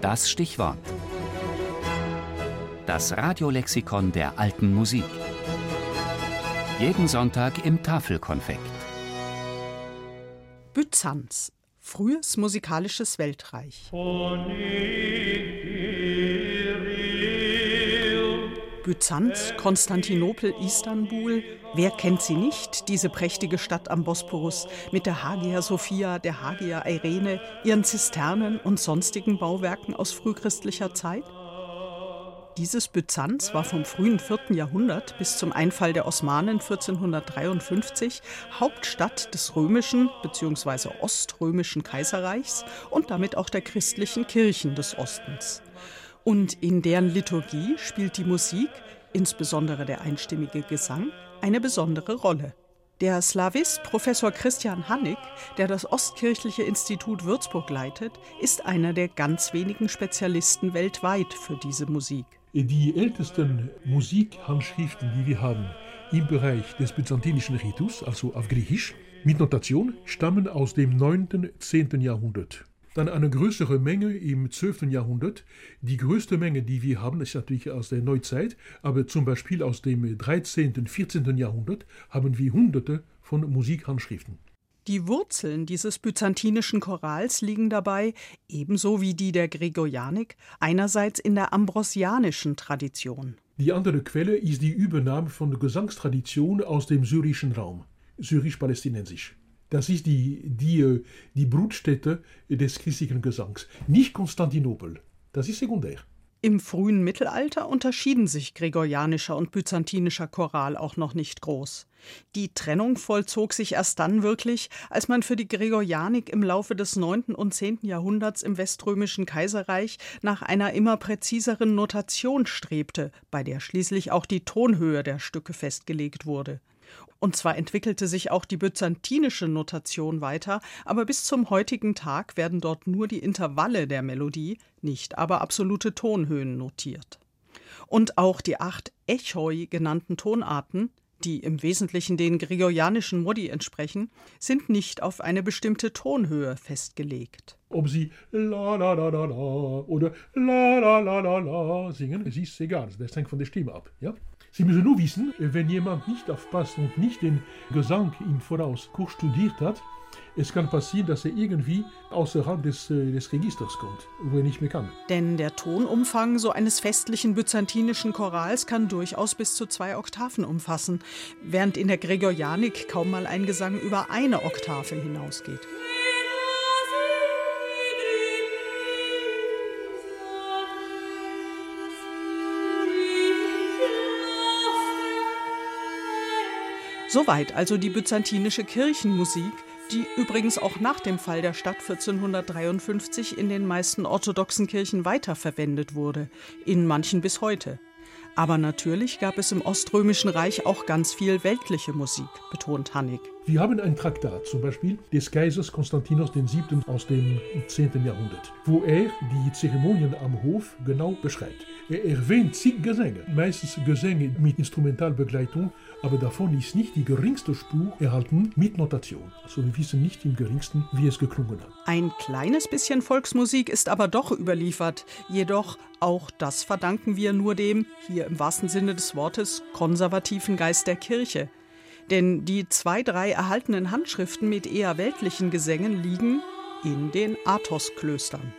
Das Stichwort. Das Radiolexikon der alten Musik. Jeden Sonntag im Tafelkonfekt. Byzanz. Frühes musikalisches Weltreich. Byzanz, Konstantinopel, Istanbul. Wer kennt sie nicht, diese prächtige Stadt am Bosporus mit der Hagia Sophia, der Hagia Irene, ihren Zisternen und sonstigen Bauwerken aus frühchristlicher Zeit? Dieses Byzanz war vom frühen 4. Jahrhundert bis zum Einfall der Osmanen 1453 Hauptstadt des römischen bzw. oströmischen Kaiserreichs und damit auch der christlichen Kirchen des Ostens. Und in deren Liturgie spielt die Musik, insbesondere der einstimmige Gesang, eine besondere Rolle. Der Slawist Professor Christian Hannig, der das Ostkirchliche Institut Würzburg leitet, ist einer der ganz wenigen Spezialisten weltweit für diese Musik. Die ältesten Musikhandschriften, die wir haben im Bereich des byzantinischen Ritus, also auf Griechisch, mit Notation, stammen aus dem 9. 10. Jahrhundert. Dann eine größere Menge im 12. Jahrhundert. Die größte Menge, die wir haben, ist natürlich aus der Neuzeit, aber zum Beispiel aus dem 13. 14. Jahrhundert haben wir hunderte von Musikhandschriften. Die Wurzeln dieses byzantinischen Chorals liegen dabei, ebenso wie die der Gregorianik, einerseits in der ambrosianischen Tradition. Die andere Quelle ist die Übernahme von Gesangstradition aus dem syrischen Raum, syrisch-palästinensisch. Das ist die, die, die Brutstätte des christlichen Gesangs. Nicht Konstantinopel. Das ist sekundär. Im frühen Mittelalter unterschieden sich gregorianischer und byzantinischer Choral auch noch nicht groß. Die Trennung vollzog sich erst dann wirklich, als man für die Gregorianik im Laufe des 9. und 10. Jahrhunderts im Weströmischen Kaiserreich nach einer immer präziseren Notation strebte, bei der schließlich auch die Tonhöhe der Stücke festgelegt wurde. Und zwar entwickelte sich auch die byzantinische Notation weiter, aber bis zum heutigen Tag werden dort nur die Intervalle der Melodie, nicht aber absolute Tonhöhen notiert. Und auch die acht Echoi genannten Tonarten, die im Wesentlichen den gregorianischen Modi entsprechen, sind nicht auf eine bestimmte Tonhöhe festgelegt. Ob sie la la la la la oder la la la la la singen, es ist egal, das hängt von der Stimme ab. Ja? Sie müssen nur wissen, wenn jemand nicht aufpasst und nicht den Gesang im Voraus kurz studiert hat, es kann passieren, dass er irgendwie außerhalb des, äh, des Registers kommt, wo er nicht mehr kann. Denn der Tonumfang so eines festlichen byzantinischen Chorals kann durchaus bis zu zwei Oktaven umfassen, während in der Gregorianik kaum mal ein Gesang über eine Oktave hinausgeht. Soweit also die byzantinische Kirchenmusik, die übrigens auch nach dem Fall der Stadt 1453 in den meisten orthodoxen Kirchen weiterverwendet wurde, in manchen bis heute. Aber natürlich gab es im Oströmischen Reich auch ganz viel weltliche Musik, betont Hannig. Wir haben ein Traktat, zum Beispiel des Kaisers Konstantinos VII. aus dem 10. Jahrhundert, wo er die Zeremonien am Hof genau beschreibt. Er erwähnt zig Gesänge, meistens Gesänge mit Instrumentalbegleitung, aber davon ist nicht die geringste Spur erhalten mit Notation. Also wir wissen nicht im geringsten, wie es geklungen hat. Ein kleines bisschen Volksmusik ist aber doch überliefert, jedoch auch das verdanken wir nur dem, hier im wahrsten Sinne des Wortes, konservativen Geist der Kirche. Denn die zwei, drei erhaltenen Handschriften mit eher weltlichen Gesängen liegen in den Athos-Klöstern.